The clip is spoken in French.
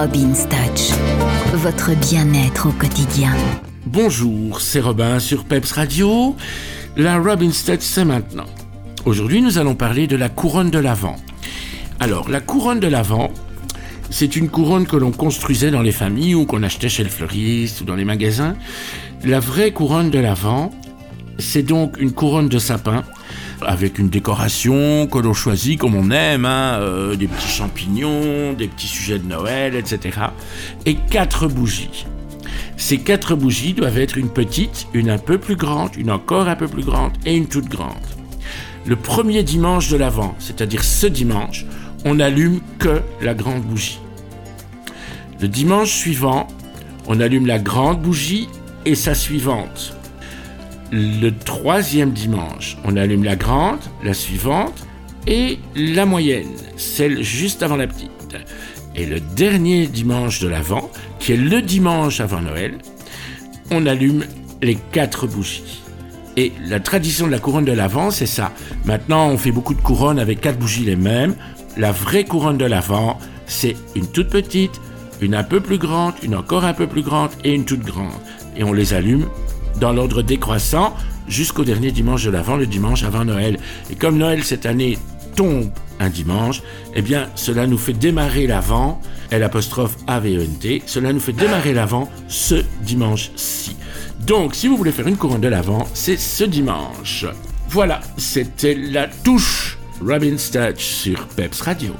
Robin's Touch, votre bien-être au quotidien. Bonjour, c'est Robin sur Peps Radio. La Robin's Touch, c'est maintenant. Aujourd'hui, nous allons parler de la couronne de l'Avent. Alors, la couronne de l'Avent, c'est une couronne que l'on construisait dans les familles ou qu'on achetait chez le fleuriste ou dans les magasins. La vraie couronne de l'Avent, c'est donc une couronne de sapin avec une décoration que l'on choisit comme on aime, hein, euh, des petits champignons, des petits sujets de Noël, etc. Et quatre bougies. Ces quatre bougies doivent être une petite, une un peu plus grande, une encore un peu plus grande et une toute grande. Le premier dimanche de l'Avent, c'est-à-dire ce dimanche, on n'allume que la grande bougie. Le dimanche suivant, on allume la grande bougie et sa suivante. Le troisième dimanche, on allume la grande, la suivante et la moyenne, celle juste avant la petite. Et le dernier dimanche de l'Avent, qui est le dimanche avant Noël, on allume les quatre bougies. Et la tradition de la couronne de l'Avent, c'est ça. Maintenant, on fait beaucoup de couronnes avec quatre bougies les mêmes. La vraie couronne de l'Avent, c'est une toute petite, une un peu plus grande, une encore un peu plus grande et une toute grande. Et on les allume dans l'ordre décroissant jusqu'au dernier dimanche de l'Avent, le dimanche avant Noël. Et comme Noël cette année tombe un dimanche, eh bien cela nous fait démarrer l'Avent, L apostrophe A-V-E-N-T, cela nous fait démarrer l'Avent ce dimanche-ci. Donc si vous voulez faire une couronne de l'Avent, c'est ce dimanche. Voilà, c'était la touche Robin Touch sur Peps Radio.